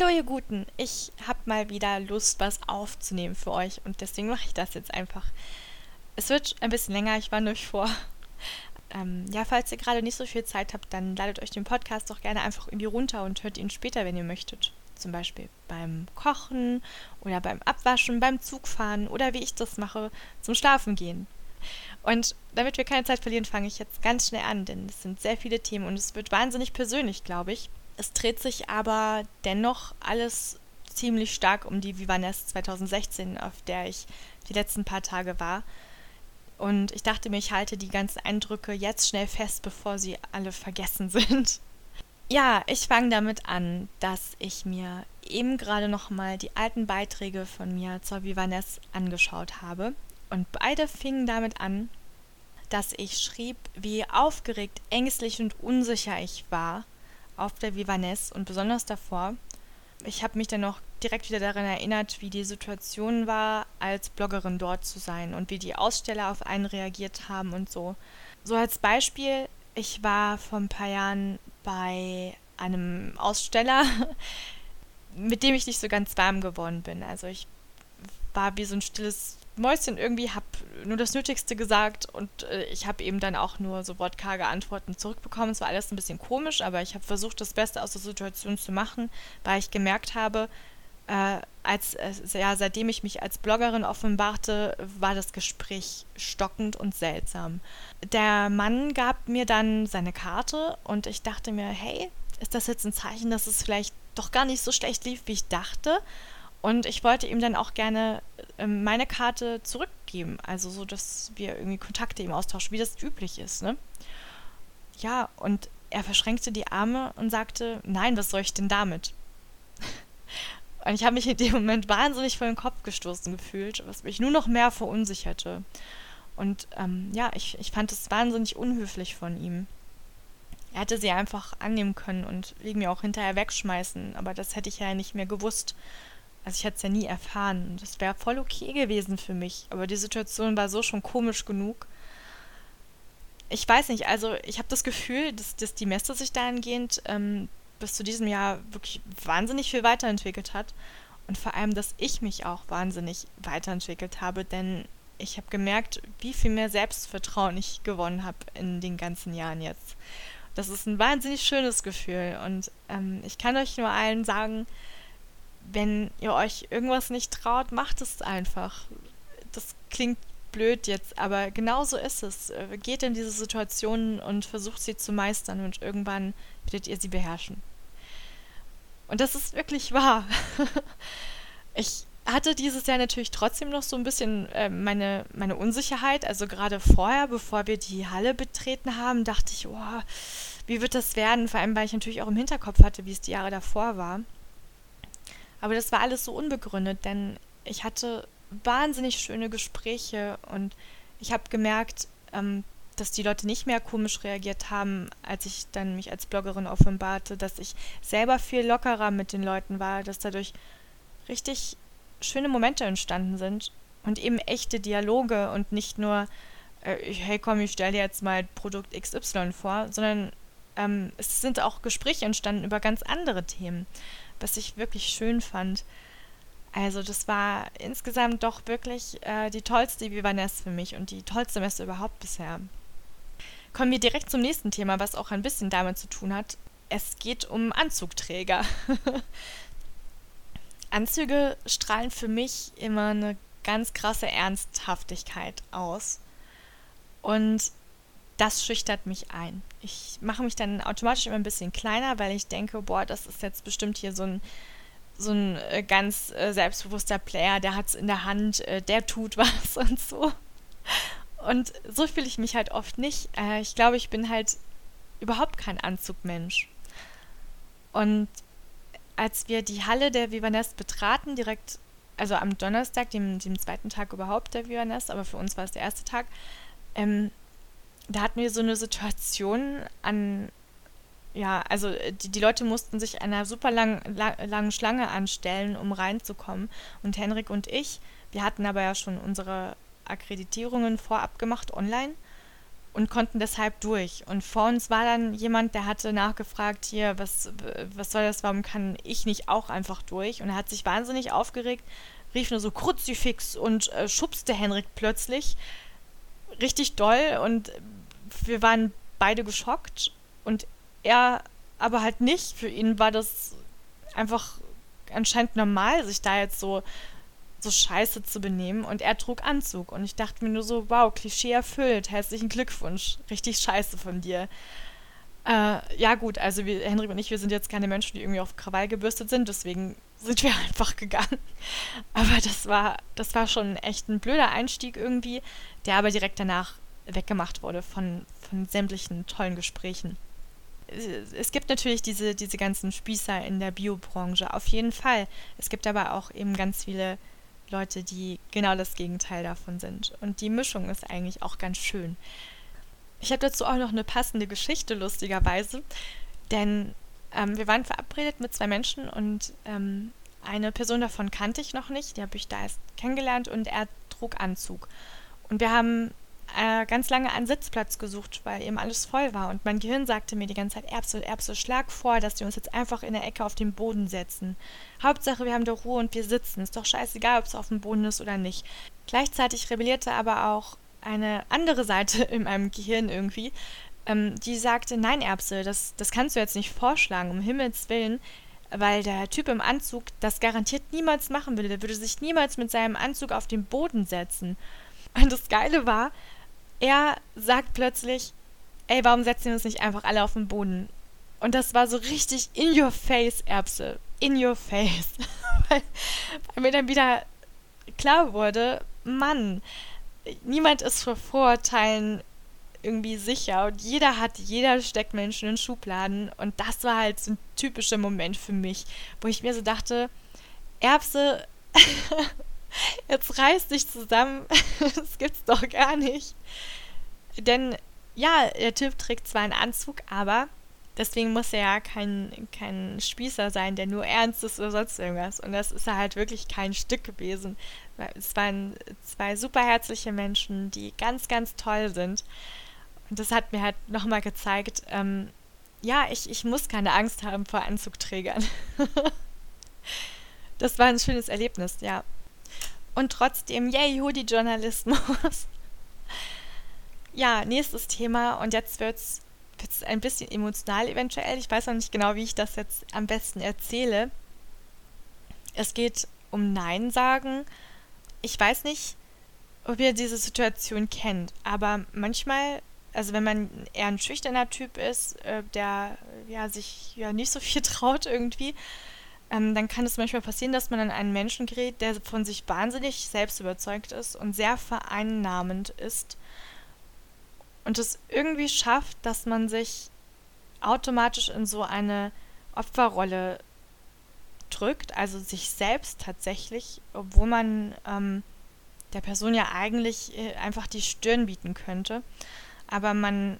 Hallo ihr Guten, ich habe mal wieder Lust, was aufzunehmen für euch und deswegen mache ich das jetzt einfach. Es wird ein bisschen länger, ich war euch vor. Ähm, ja, falls ihr gerade nicht so viel Zeit habt, dann ladet euch den Podcast doch gerne einfach irgendwie runter und hört ihn später, wenn ihr möchtet. Zum Beispiel beim Kochen oder beim Abwaschen, beim Zugfahren oder wie ich das mache, zum Schlafen gehen. Und damit wir keine Zeit verlieren, fange ich jetzt ganz schnell an, denn es sind sehr viele Themen und es wird wahnsinnig persönlich, glaube ich. Es dreht sich aber dennoch alles ziemlich stark um die Vivaness 2016, auf der ich die letzten paar Tage war. Und ich dachte mir, ich halte die ganzen Eindrücke jetzt schnell fest, bevor sie alle vergessen sind. Ja, ich fange damit an, dass ich mir eben gerade nochmal die alten Beiträge von mir zur Vivaness angeschaut habe. Und beide fingen damit an, dass ich schrieb, wie aufgeregt, ängstlich und unsicher ich war auf der Vivaness und besonders davor. Ich habe mich dann noch direkt wieder daran erinnert, wie die Situation war, als Bloggerin dort zu sein und wie die Aussteller auf einen reagiert haben und so. So als Beispiel, ich war vor ein paar Jahren bei einem Aussteller, mit dem ich nicht so ganz warm geworden bin. Also ich war wie so ein stilles Mäuschen irgendwie, habe nur das Nötigste gesagt und äh, ich habe eben dann auch nur so wortkarge Antworten zurückbekommen. Es war alles ein bisschen komisch, aber ich habe versucht, das Beste aus der Situation zu machen, weil ich gemerkt habe, äh, als, äh, ja, seitdem ich mich als Bloggerin offenbarte, war das Gespräch stockend und seltsam. Der Mann gab mir dann seine Karte und ich dachte mir, hey, ist das jetzt ein Zeichen, dass es vielleicht doch gar nicht so schlecht lief, wie ich dachte? Und ich wollte ihm dann auch gerne ähm, meine Karte zurückgeben, also so, dass wir irgendwie Kontakte ihm austauschen, wie das üblich ist, ne? Ja, und er verschränkte die Arme und sagte, nein, was soll ich denn damit? und ich habe mich in dem Moment wahnsinnig vor den Kopf gestoßen gefühlt, was mich nur noch mehr verunsicherte. Und ähm, ja, ich, ich fand es wahnsinnig unhöflich von ihm. Er hätte sie einfach annehmen können und wegen mir auch hinterher wegschmeißen, aber das hätte ich ja nicht mehr gewusst. Also ich hätte es ja nie erfahren. Das wäre voll okay gewesen für mich. Aber die Situation war so schon komisch genug. Ich weiß nicht, also ich habe das Gefühl, dass, dass die Messe sich dahingehend ähm, bis zu diesem Jahr wirklich wahnsinnig viel weiterentwickelt hat. Und vor allem, dass ich mich auch wahnsinnig weiterentwickelt habe, denn ich habe gemerkt, wie viel mehr Selbstvertrauen ich gewonnen habe in den ganzen Jahren jetzt. Das ist ein wahnsinnig schönes Gefühl und ähm, ich kann euch nur allen sagen, wenn ihr euch irgendwas nicht traut, macht es einfach. Das klingt blöd jetzt, aber genau so ist es. Äh, geht in diese Situationen und versucht sie zu meistern und irgendwann werdet ihr sie beherrschen. Und das ist wirklich wahr. ich hatte dieses Jahr natürlich trotzdem noch so ein bisschen äh, meine, meine Unsicherheit. Also gerade vorher, bevor wir die Halle betreten haben, dachte ich, oh, wie wird das werden? Vor allem, weil ich natürlich auch im Hinterkopf hatte, wie es die Jahre davor war. Aber das war alles so unbegründet, denn ich hatte wahnsinnig schöne Gespräche und ich habe gemerkt, ähm, dass die Leute nicht mehr komisch reagiert haben, als ich dann mich als Bloggerin offenbarte, dass ich selber viel lockerer mit den Leuten war, dass dadurch richtig schöne Momente entstanden sind und eben echte Dialoge und nicht nur, äh, hey komm, ich stelle jetzt mal Produkt XY vor, sondern ähm, es sind auch Gespräche entstanden über ganz andere Themen was ich wirklich schön fand. Also das war insgesamt doch wirklich äh, die tollste Vivaness für mich und die tollste Messe überhaupt bisher. Kommen wir direkt zum nächsten Thema, was auch ein bisschen damit zu tun hat. Es geht um Anzugträger. Anzüge strahlen für mich immer eine ganz krasse Ernsthaftigkeit aus. Und das schüchtert mich ein. Ich mache mich dann automatisch immer ein bisschen kleiner, weil ich denke, boah, das ist jetzt bestimmt hier so ein, so ein äh, ganz äh, selbstbewusster Player, der hat es in der Hand, äh, der tut was und so. Und so fühle ich mich halt oft nicht. Ich glaube, ich bin halt überhaupt kein Anzugmensch. Und als wir die Halle der Vivanest betraten, direkt, also am Donnerstag, dem, dem zweiten Tag überhaupt der Vivanest, aber für uns war es der erste Tag, ähm, da hatten wir so eine Situation an, ja, also äh, die, die Leute mussten sich einer super lang, lang, langen Schlange anstellen, um reinzukommen. Und Henrik und ich, wir hatten aber ja schon unsere Akkreditierungen vorab gemacht online. und konnten deshalb durch. Und vor uns war dann jemand, der hatte nachgefragt, hier, was, was soll das, warum kann ich nicht auch einfach durch? Und er hat sich wahnsinnig aufgeregt, rief nur so Kruzifix und äh, schubste Henrik plötzlich richtig doll und wir waren beide geschockt und er aber halt nicht. Für ihn war das einfach anscheinend normal, sich da jetzt so so scheiße zu benehmen und er trug Anzug und ich dachte mir nur so, wow, Klischee erfüllt, herzlichen Glückwunsch, richtig scheiße von dir. Äh, ja gut, also wir, Henrik und ich, wir sind jetzt keine Menschen, die irgendwie auf Krawall gebürstet sind, deswegen sind wir einfach gegangen. Aber das war, das war schon echt ein blöder Einstieg irgendwie, der aber direkt danach weggemacht wurde von, von sämtlichen tollen Gesprächen. Es gibt natürlich diese, diese ganzen Spießer in der Biobranche, auf jeden Fall. Es gibt aber auch eben ganz viele Leute, die genau das Gegenteil davon sind. Und die Mischung ist eigentlich auch ganz schön. Ich habe dazu auch noch eine passende Geschichte, lustigerweise. Denn ähm, wir waren verabredet mit zwei Menschen und ähm, eine Person davon kannte ich noch nicht. Die habe ich da erst kennengelernt und er trug Anzug. Und wir haben äh, ganz lange einen Sitzplatz gesucht, weil eben alles voll war. Und mein Gehirn sagte mir die ganze Zeit, Erbse, Erbse, schlag vor, dass wir uns jetzt einfach in der Ecke auf den Boden setzen. Hauptsache, wir haben da Ruhe und wir sitzen. Ist doch scheißegal, ob es auf dem Boden ist oder nicht. Gleichzeitig rebellierte aber auch eine andere Seite in meinem Gehirn irgendwie, ähm, die sagte, nein, Erbse, das, das kannst du jetzt nicht vorschlagen, um Himmels Willen, weil der Typ im Anzug das garantiert niemals machen würde. Der würde sich niemals mit seinem Anzug auf den Boden setzen. Und das Geile war, er sagt plötzlich, ey, warum setzen wir uns nicht einfach alle auf den Boden? Und das war so richtig in your face, Erbse. In your face. weil, mir dann wieder klar wurde, Mann, niemand ist vor Vorurteilen irgendwie sicher und jeder hat, jeder steckt Menschen in Schubladen und das war halt so ein typischer Moment für mich, wo ich mir so dachte, Erbse, Jetzt reiß dich zusammen. das gibt's doch gar nicht. Denn ja, der Typ trägt zwar einen Anzug, aber deswegen muss er ja kein, kein Spießer sein, der nur ernst ist oder sonst irgendwas. Und das ist halt wirklich kein Stück gewesen. Es waren zwei superherzliche Menschen, die ganz, ganz toll sind. Und das hat mir halt nochmal gezeigt, ähm, ja, ich, ich muss keine Angst haben vor Anzugträgern. das war ein schönes Erlebnis, ja. Und trotzdem, yay, Hoodie-Journalismus. ja, nächstes Thema. Und jetzt wird es ein bisschen emotional eventuell. Ich weiß noch nicht genau, wie ich das jetzt am besten erzähle. Es geht um Nein sagen. Ich weiß nicht, ob ihr diese Situation kennt, aber manchmal, also wenn man eher ein schüchterner Typ ist, äh, der ja sich ja nicht so viel traut irgendwie, ähm, dann kann es manchmal passieren, dass man an einen Menschen gerät, der von sich wahnsinnig selbst überzeugt ist und sehr vereinnahmend ist und es irgendwie schafft, dass man sich automatisch in so eine Opferrolle drückt, also sich selbst tatsächlich, obwohl man ähm, der Person ja eigentlich äh, einfach die Stirn bieten könnte, aber man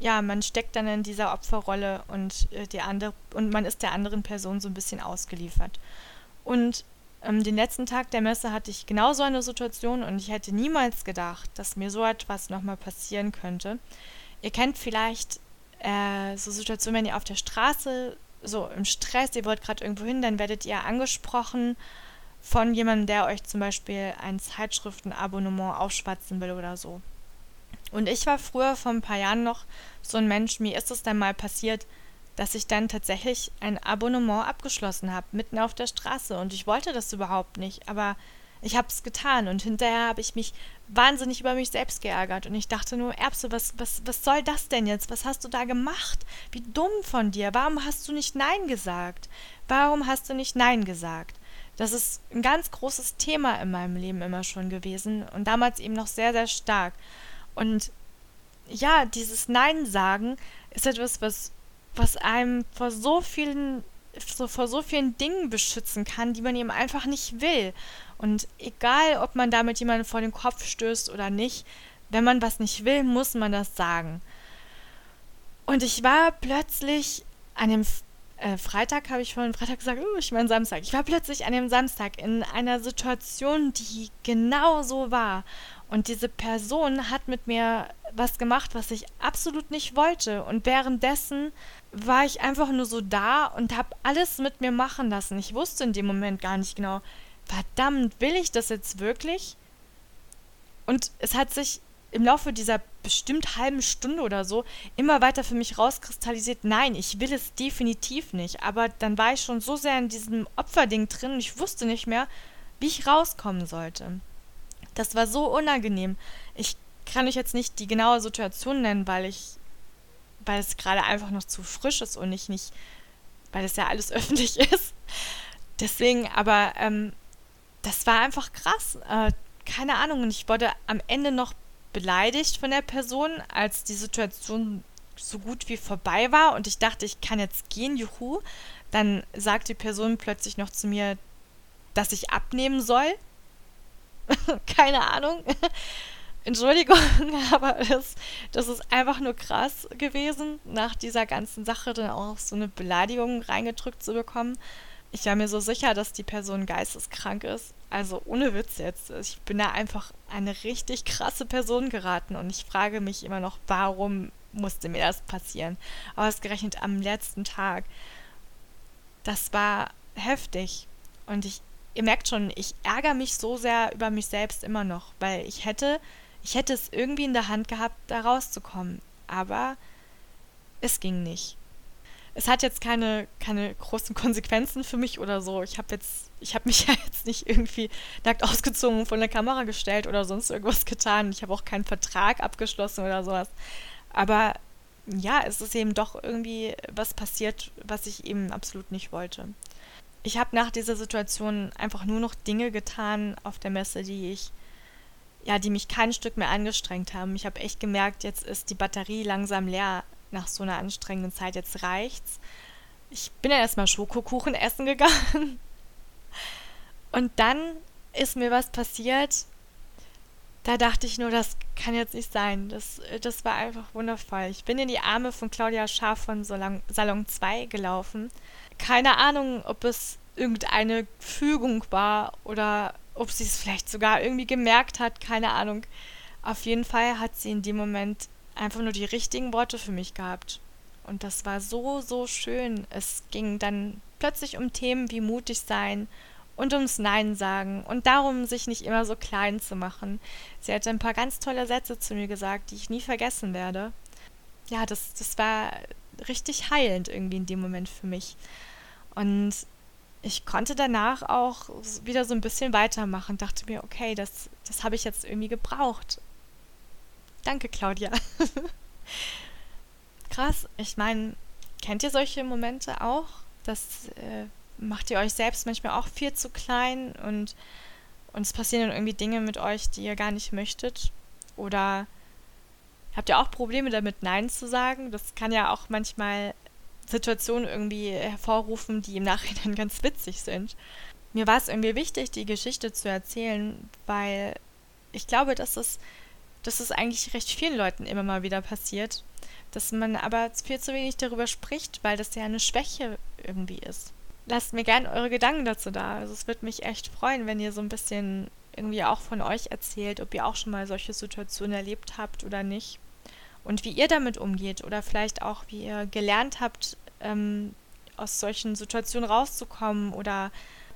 ja, man steckt dann in dieser Opferrolle und äh, die andere und man ist der anderen Person so ein bisschen ausgeliefert. Und ähm, den letzten Tag der Messe hatte ich genau so eine Situation und ich hätte niemals gedacht, dass mir so etwas nochmal passieren könnte. Ihr kennt vielleicht äh, so Situationen, wenn ihr auf der Straße so im Stress, ihr wollt gerade irgendwo hin, dann werdet ihr angesprochen von jemandem, der euch zum Beispiel ein Zeitschriftenabonnement aufschwatzen will oder so. Und ich war früher vor ein paar Jahren noch so ein Mensch, mir ist es dann mal passiert, dass ich dann tatsächlich ein Abonnement abgeschlossen habe, mitten auf der Straße. Und ich wollte das überhaupt nicht, aber ich habe es getan und hinterher habe ich mich wahnsinnig über mich selbst geärgert und ich dachte nur, Erbse, was, was, was soll das denn jetzt? Was hast du da gemacht? Wie dumm von dir. Warum hast du nicht Nein gesagt? Warum hast du nicht Nein gesagt? Das ist ein ganz großes Thema in meinem Leben immer schon gewesen und damals eben noch sehr, sehr stark. Und ja, dieses Nein sagen ist etwas, was, was einem vor so vielen, so, vor so vielen Dingen beschützen kann, die man eben einfach nicht will. Und egal, ob man damit jemanden vor den Kopf stößt oder nicht, wenn man was nicht will, muss man das sagen. Und ich war plötzlich an dem äh, Freitag, habe ich vorhin Freitag gesagt, oh, ich meine Samstag. Ich war plötzlich an dem Samstag in einer Situation, die genau so war. Und diese Person hat mit mir was gemacht, was ich absolut nicht wollte. Und währenddessen war ich einfach nur so da und habe alles mit mir machen lassen. Ich wusste in dem Moment gar nicht genau, verdammt, will ich das jetzt wirklich? Und es hat sich im Laufe dieser bestimmt halben Stunde oder so immer weiter für mich rauskristallisiert, nein, ich will es definitiv nicht. Aber dann war ich schon so sehr in diesem Opferding drin und ich wusste nicht mehr, wie ich rauskommen sollte. Das war so unangenehm. Ich kann euch jetzt nicht die genaue Situation nennen, weil ich, weil es gerade einfach noch zu frisch ist und ich nicht, weil es ja alles öffentlich ist. Deswegen, aber ähm, das war einfach krass. Äh, keine Ahnung. Und ich wurde am Ende noch beleidigt von der Person, als die Situation so gut wie vorbei war und ich dachte, ich kann jetzt gehen, juhu. Dann sagt die Person plötzlich noch zu mir, dass ich abnehmen soll. Keine Ahnung. Entschuldigung, aber das, das ist einfach nur krass gewesen, nach dieser ganzen Sache dann auch so eine Beleidigung reingedrückt zu bekommen. Ich war mir so sicher, dass die Person geisteskrank ist. Also ohne Witz jetzt. Ich bin da einfach eine richtig krasse Person geraten und ich frage mich immer noch, warum musste mir das passieren? Ausgerechnet am letzten Tag. Das war heftig. Und ich, ihr merkt schon, ich ärgere mich so sehr über mich selbst immer noch, weil ich hätte, ich hätte es irgendwie in der Hand gehabt, da rauszukommen. Aber es ging nicht es hat jetzt keine, keine großen Konsequenzen für mich oder so. Ich habe jetzt, ich habe mich ja jetzt nicht irgendwie nackt ausgezogen von der Kamera gestellt oder sonst irgendwas getan. Ich habe auch keinen Vertrag abgeschlossen oder sowas. Aber ja, es ist eben doch irgendwie was passiert, was ich eben absolut nicht wollte. Ich habe nach dieser Situation einfach nur noch Dinge getan auf der Messe, die ich, ja, die mich kein Stück mehr angestrengt haben. Ich habe echt gemerkt, jetzt ist die Batterie langsam leer nach so einer anstrengenden Zeit, jetzt reicht's. Ich bin ja erstmal Schokokuchen essen gegangen. Und dann ist mir was passiert. Da dachte ich nur, das kann jetzt nicht sein. Das, das war einfach wundervoll. Ich bin in die Arme von Claudia Schaaf von Salon, Salon 2 gelaufen. Keine Ahnung, ob es irgendeine Fügung war oder ob sie es vielleicht sogar irgendwie gemerkt hat. Keine Ahnung. Auf jeden Fall hat sie in dem Moment einfach nur die richtigen Worte für mich gehabt. Und das war so, so schön. Es ging dann plötzlich um Themen wie mutig sein und ums Nein sagen und darum, sich nicht immer so klein zu machen. Sie hatte ein paar ganz tolle Sätze zu mir gesagt, die ich nie vergessen werde. Ja, das, das war richtig heilend irgendwie in dem Moment für mich. Und ich konnte danach auch wieder so ein bisschen weitermachen, dachte mir, okay, das, das habe ich jetzt irgendwie gebraucht. Danke, Claudia. Krass. Ich meine, kennt ihr solche Momente auch? Das äh, macht ihr euch selbst manchmal auch viel zu klein und, und es passieren dann irgendwie Dinge mit euch, die ihr gar nicht möchtet? Oder habt ihr auch Probleme damit, Nein zu sagen? Das kann ja auch manchmal Situationen irgendwie hervorrufen, die im Nachhinein ganz witzig sind. Mir war es irgendwie wichtig, die Geschichte zu erzählen, weil ich glaube, dass es dass es eigentlich recht vielen Leuten immer mal wieder passiert, dass man aber viel zu wenig darüber spricht, weil das ja eine Schwäche irgendwie ist. Lasst mir gerne eure Gedanken dazu da. Also es würde mich echt freuen, wenn ihr so ein bisschen irgendwie auch von euch erzählt, ob ihr auch schon mal solche Situationen erlebt habt oder nicht. Und wie ihr damit umgeht oder vielleicht auch, wie ihr gelernt habt, ähm, aus solchen Situationen rauszukommen oder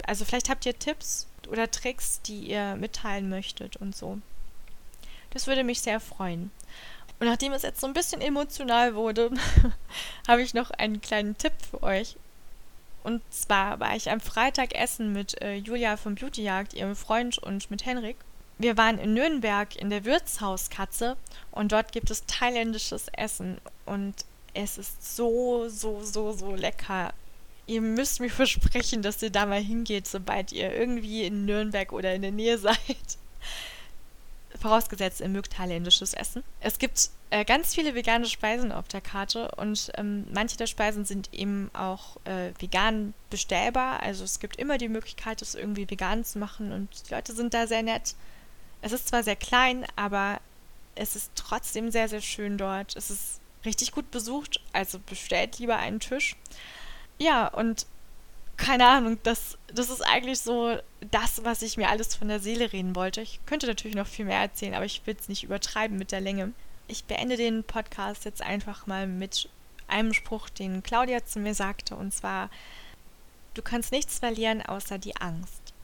also vielleicht habt ihr Tipps oder Tricks, die ihr mitteilen möchtet und so. Das würde mich sehr freuen. Und nachdem es jetzt so ein bisschen emotional wurde, habe ich noch einen kleinen Tipp für euch. Und zwar war ich am Freitag essen mit äh, Julia vom Beautyjagd, ihrem Freund und mit Henrik. Wir waren in Nürnberg in der Wirtshauskatze und dort gibt es thailändisches Essen und es ist so, so, so, so lecker. Ihr müsst mir versprechen, dass ihr da mal hingeht, sobald ihr irgendwie in Nürnberg oder in der Nähe seid vorausgesetzt, ihr mögt thailändisches Essen. Es gibt äh, ganz viele vegane Speisen auf der Karte und ähm, manche der Speisen sind eben auch äh, vegan bestellbar. Also es gibt immer die Möglichkeit, es irgendwie vegan zu machen und die Leute sind da sehr nett. Es ist zwar sehr klein, aber es ist trotzdem sehr, sehr schön dort. Es ist richtig gut besucht, also bestellt lieber einen Tisch. Ja, und keine Ahnung, das, das ist eigentlich so das, was ich mir alles von der Seele reden wollte. Ich könnte natürlich noch viel mehr erzählen, aber ich will es nicht übertreiben mit der Länge. Ich beende den Podcast jetzt einfach mal mit einem Spruch, den Claudia zu mir sagte, und zwar, du kannst nichts verlieren außer die Angst.